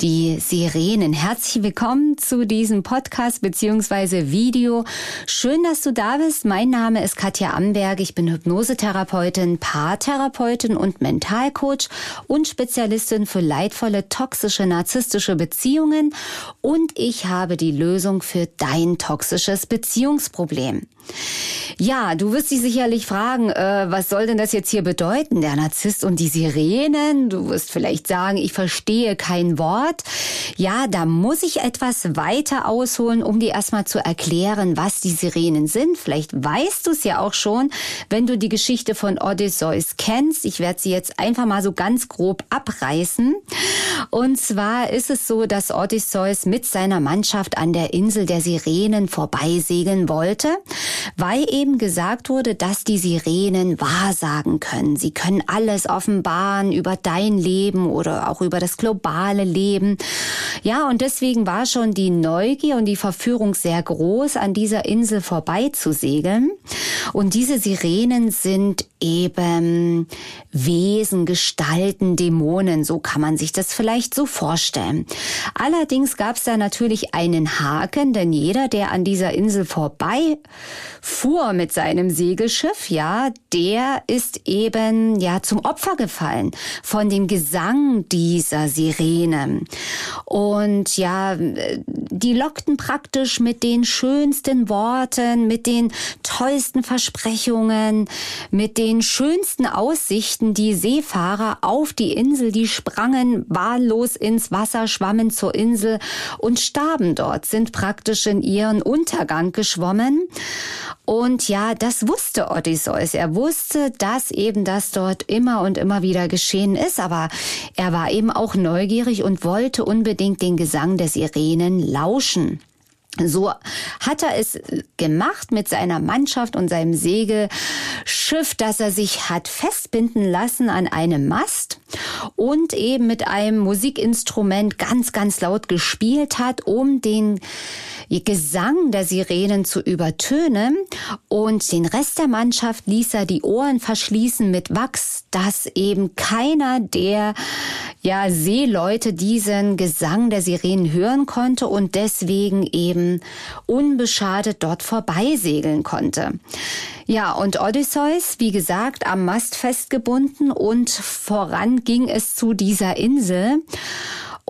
die Sirenen. Herzlich willkommen zu diesem Podcast beziehungsweise Video. Schön, dass du da bist. Mein Name ist Katja Amberg. Ich bin Hypnosetherapeutin, Paartherapeutin und Mentalcoach und Spezialistin für leidvolle, toxische, narzisstische Beziehungen. Und ich habe die Lösung für dein toxisches Beziehungsproblem. Ja, du wirst dich sicherlich fragen, äh, was soll denn das jetzt hier bedeuten, der Narzisst und die Sirenen? Du wirst vielleicht sagen, ich verstehe kein Wort. Ja, da muss ich etwas weiter ausholen, um dir erstmal zu erklären, was die Sirenen sind. Vielleicht weißt du es ja auch schon, wenn du die Geschichte von Odysseus kennst. Ich werde sie jetzt einfach mal so ganz grob abreißen. Und zwar ist es so, dass Odysseus mit seiner Mannschaft an der Insel der Sirenen vorbeisegeln wollte weil eben gesagt wurde, dass die Sirenen wahrsagen können. Sie können alles offenbaren über dein Leben oder auch über das globale Leben. Ja, und deswegen war schon die Neugier und die Verführung sehr groß, an dieser Insel vorbeizusegeln. Und diese Sirenen sind eben Wesen, Gestalten, Dämonen, so kann man sich das vielleicht so vorstellen. Allerdings gab es da natürlich einen Haken, denn jeder, der an dieser Insel vorbei fuhr mit seinem Segelschiff, ja, der ist eben ja zum Opfer gefallen von dem Gesang dieser Sirene. Und ja, die lockten praktisch mit den schönsten Worten, mit den tollsten Versprechungen, mit den schönsten Aussichten die Seefahrer auf die Insel, die sprangen wahllos ins Wasser, schwammen zur Insel und starben dort, sind praktisch in ihren Untergang geschwommen. Und ja, das wusste Odysseus. Er wusste, dass eben das dort immer und immer wieder geschehen ist, aber er war eben auch neugierig und wollte unbedingt den Gesang des Sirenen lauschen. So hat er es gemacht mit seiner Mannschaft und seinem Segelschiff, dass er sich hat festbinden lassen an einem Mast und eben mit einem Musikinstrument ganz, ganz laut gespielt hat, um den Gesang der Sirenen zu übertönen. Und den Rest der Mannschaft ließ er die Ohren verschließen mit Wachs, dass eben keiner der ja, Seeleute diesen Gesang der Sirenen hören konnte und deswegen eben unbeschadet dort vorbeisegeln konnte. Ja, und Odysseus, wie gesagt, am Mast festgebunden und voran ging es zu dieser Insel.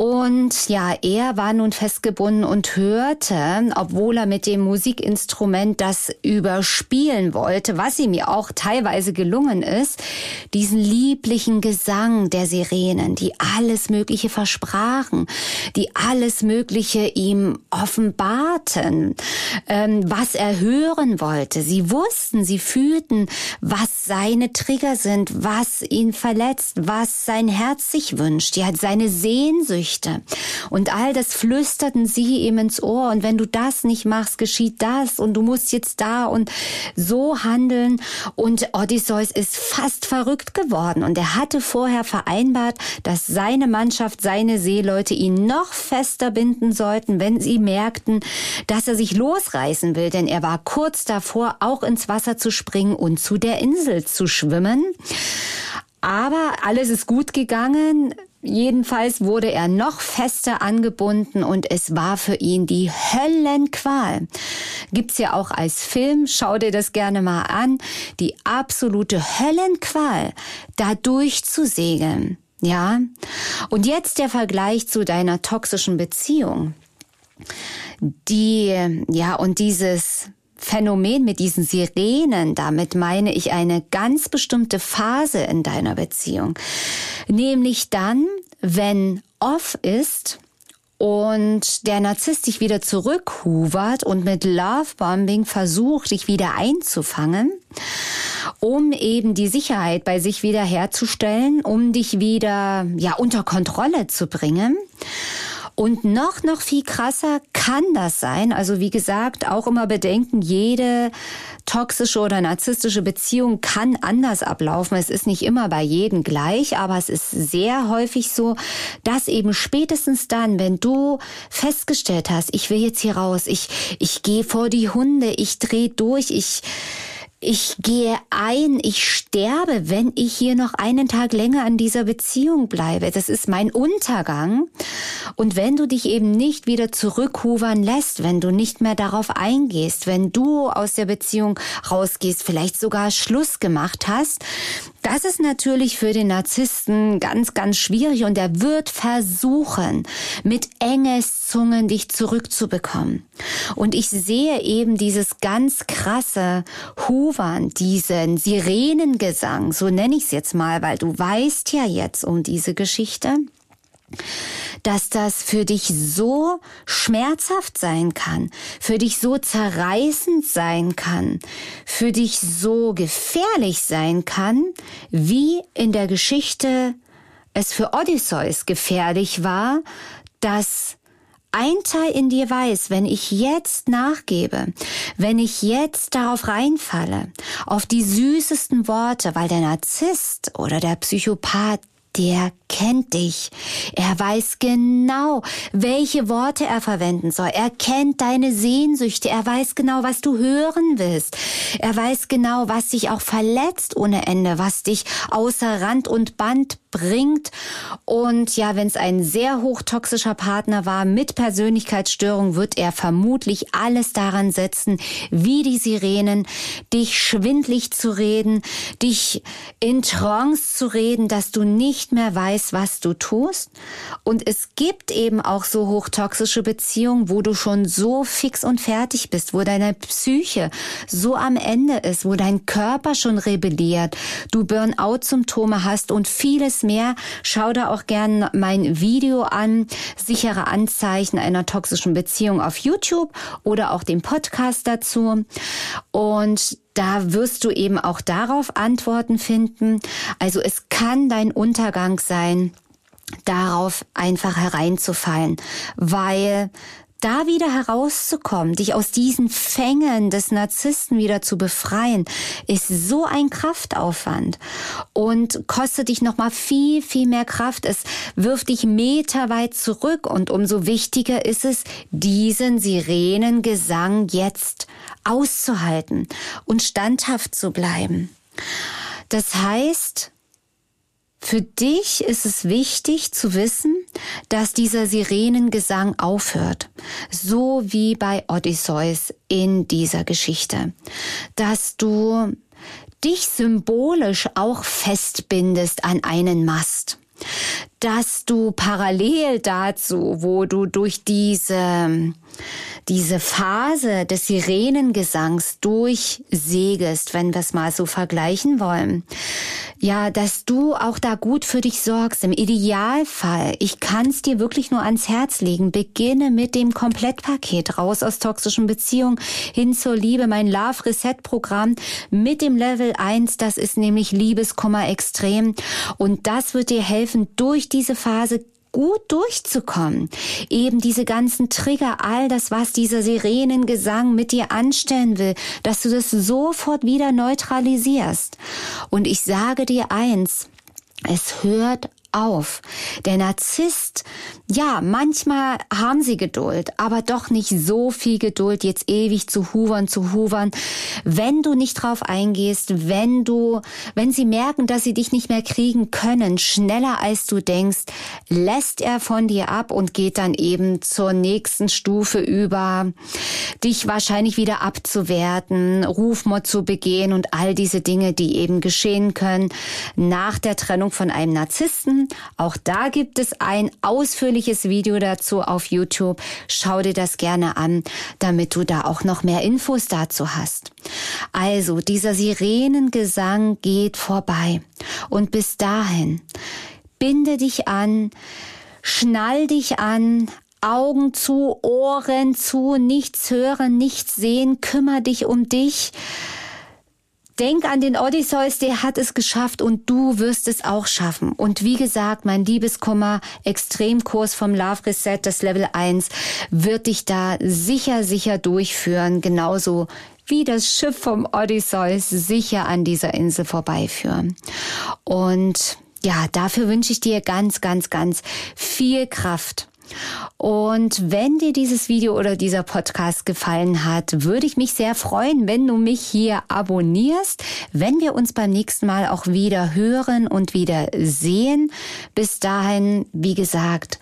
Und ja, er war nun festgebunden und hörte, obwohl er mit dem Musikinstrument das überspielen wollte, was ihm ja auch teilweise gelungen ist, diesen lieblichen Gesang der Sirenen, die alles Mögliche versprachen, die alles Mögliche ihm offenbarten, ähm, was er hören wollte. Sie wussten, sie fühlten, was seine Trigger sind, was ihn verletzt, was sein Herz sich wünscht, ja, seine Sehnsüchte möchte. Und all das flüsterten sie ihm ins Ohr. Und wenn du das nicht machst, geschieht das. Und du musst jetzt da und so handeln. Und Odysseus ist fast verrückt geworden. Und er hatte vorher vereinbart, dass seine Mannschaft, seine Seeleute ihn noch fester binden sollten, wenn sie merkten, dass er sich losreißen will. Denn er war kurz davor, auch ins Wasser zu springen und zu der Insel zu schwimmen. Aber alles ist gut gegangen. Jedenfalls wurde er noch fester angebunden und es war für ihn die Höllenqual. Gibt's ja auch als Film, schau dir das gerne mal an, die absolute Höllenqual, da durchzusegeln. Ja? Und jetzt der Vergleich zu deiner toxischen Beziehung. Die, ja, und dieses Phänomen mit diesen Sirenen, damit meine ich eine ganz bestimmte Phase in deiner Beziehung. Nämlich dann, wenn off ist, und der Narzisst dich wieder zurückhuvert und mit Lovebombing versucht, dich wieder einzufangen, um eben die Sicherheit bei sich wieder herzustellen, um dich wieder, ja, unter Kontrolle zu bringen. Und noch, noch viel krasser kann das sein. Also wie gesagt, auch immer bedenken, jede toxische oder narzisstische Beziehung kann anders ablaufen. Es ist nicht immer bei jedem gleich, aber es ist sehr häufig so, dass eben spätestens dann, wenn du festgestellt hast, ich will jetzt hier raus, ich, ich gehe vor die Hunde, ich drehe durch, ich, ich gehe ein, ich sterbe, wenn ich hier noch einen Tag länger an dieser Beziehung bleibe. Das ist mein Untergang. Und wenn du dich eben nicht wieder zurückhuvern lässt, wenn du nicht mehr darauf eingehst, wenn du aus der Beziehung rausgehst, vielleicht sogar Schluss gemacht hast, das ist natürlich für den Narzissten ganz, ganz schwierig und er wird versuchen, mit Engeszungen dich zurückzubekommen. Und ich sehe eben dieses ganz krasse Huvern, diesen Sirenengesang, so nenne ich es jetzt mal, weil du weißt ja jetzt um diese Geschichte dass das für dich so schmerzhaft sein kann, für dich so zerreißend sein kann, für dich so gefährlich sein kann, wie in der Geschichte es für Odysseus gefährlich war, dass ein Teil in dir weiß, wenn ich jetzt nachgebe, wenn ich jetzt darauf reinfalle, auf die süßesten Worte, weil der Narzisst oder der Psychopath der kennt dich. Er weiß genau, welche Worte er verwenden soll. Er kennt deine Sehnsüchte. Er weiß genau, was du hören willst. Er weiß genau, was dich auch verletzt ohne Ende, was dich außer Rand und Band bringt. Und ja, wenn es ein sehr hochtoxischer Partner war mit Persönlichkeitsstörung, wird er vermutlich alles daran setzen, wie die Sirenen, dich schwindlig zu reden, dich in Trance zu reden, dass du nicht mehr weißt, was du tust. Und es gibt eben auch so hochtoxische Beziehungen, wo du schon so fix und fertig bist, wo deine Psyche so am Ende ist, wo dein Körper schon rebelliert, du Burnout-Symptome hast und vieles mehr, schau da auch gern mein Video an, sichere Anzeichen einer toxischen Beziehung auf YouTube oder auch den Podcast dazu. Und da wirst du eben auch darauf Antworten finden. Also es kann dein Untergang sein, darauf einfach hereinzufallen, weil da wieder herauszukommen, dich aus diesen Fängen des Narzissten wieder zu befreien, ist so ein Kraftaufwand und kostet dich nochmal viel, viel mehr Kraft. Es wirft dich meterweit zurück und umso wichtiger ist es, diesen Sirenengesang jetzt auszuhalten und standhaft zu bleiben. Das heißt, für dich ist es wichtig zu wissen, dass dieser Sirenengesang aufhört, so wie bei Odysseus in dieser Geschichte, dass du dich symbolisch auch festbindest an einen Mast, dass du parallel dazu, wo du durch diese diese Phase des Sirenengesangs durchsegest, wenn wir es mal so vergleichen wollen. Ja, dass du auch da gut für dich sorgst. Im Idealfall, ich kann es dir wirklich nur ans Herz legen, beginne mit dem Komplettpaket raus aus toxischen Beziehungen hin zur Liebe, mein Love Reset Programm mit dem Level 1, das ist nämlich Liebeskummer extrem und das wird dir helfen, durch diese Phase gut durchzukommen. Eben diese ganzen Trigger, all das, was dieser Sirenengesang mit dir anstellen will, dass du das sofort wieder neutralisierst. Und ich sage dir eins, es hört auf. Der Narzisst, ja, manchmal haben sie Geduld, aber doch nicht so viel Geduld, jetzt ewig zu huvern, zu huvern. Wenn du nicht drauf eingehst, wenn du, wenn sie merken, dass sie dich nicht mehr kriegen können, schneller als du denkst, lässt er von dir ab und geht dann eben zur nächsten Stufe über, dich wahrscheinlich wieder abzuwerten, Rufmord zu begehen und all diese Dinge, die eben geschehen können nach der Trennung von einem Narzissten bekommen. Auch da gibt es ein ausführliches Video dazu auf YouTube. Schau dir das gerne an, damit du da auch noch mehr Infos dazu hast. Also, dieser Sirenengesang geht vorbei. Und bis dahin, binde dich an, schnall dich an, Augen zu, Ohren zu, nichts hören, nichts sehen, kümmer dich um dich. Denk an den Odysseus, der hat es geschafft und du wirst es auch schaffen. Und wie gesagt, mein Liebeskummer Extremkurs vom Love Reset, das Level 1, wird dich da sicher, sicher durchführen. Genauso wie das Schiff vom Odysseus sicher an dieser Insel vorbeiführen. Und ja, dafür wünsche ich dir ganz, ganz, ganz viel Kraft und wenn dir dieses Video oder dieser Podcast gefallen hat, würde ich mich sehr freuen, wenn du mich hier abonnierst, wenn wir uns beim nächsten Mal auch wieder hören und wieder sehen. Bis dahin, wie gesagt,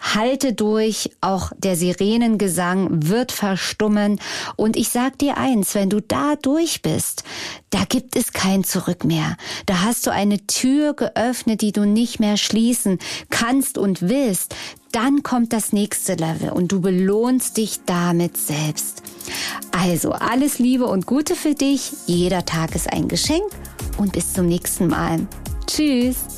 Halte durch, auch der Sirenengesang wird verstummen. Und ich sag dir eins, wenn du da durch bist, da gibt es kein Zurück mehr. Da hast du eine Tür geöffnet, die du nicht mehr schließen kannst und willst. Dann kommt das nächste Level und du belohnst dich damit selbst. Also alles Liebe und Gute für dich. Jeder Tag ist ein Geschenk und bis zum nächsten Mal. Tschüss.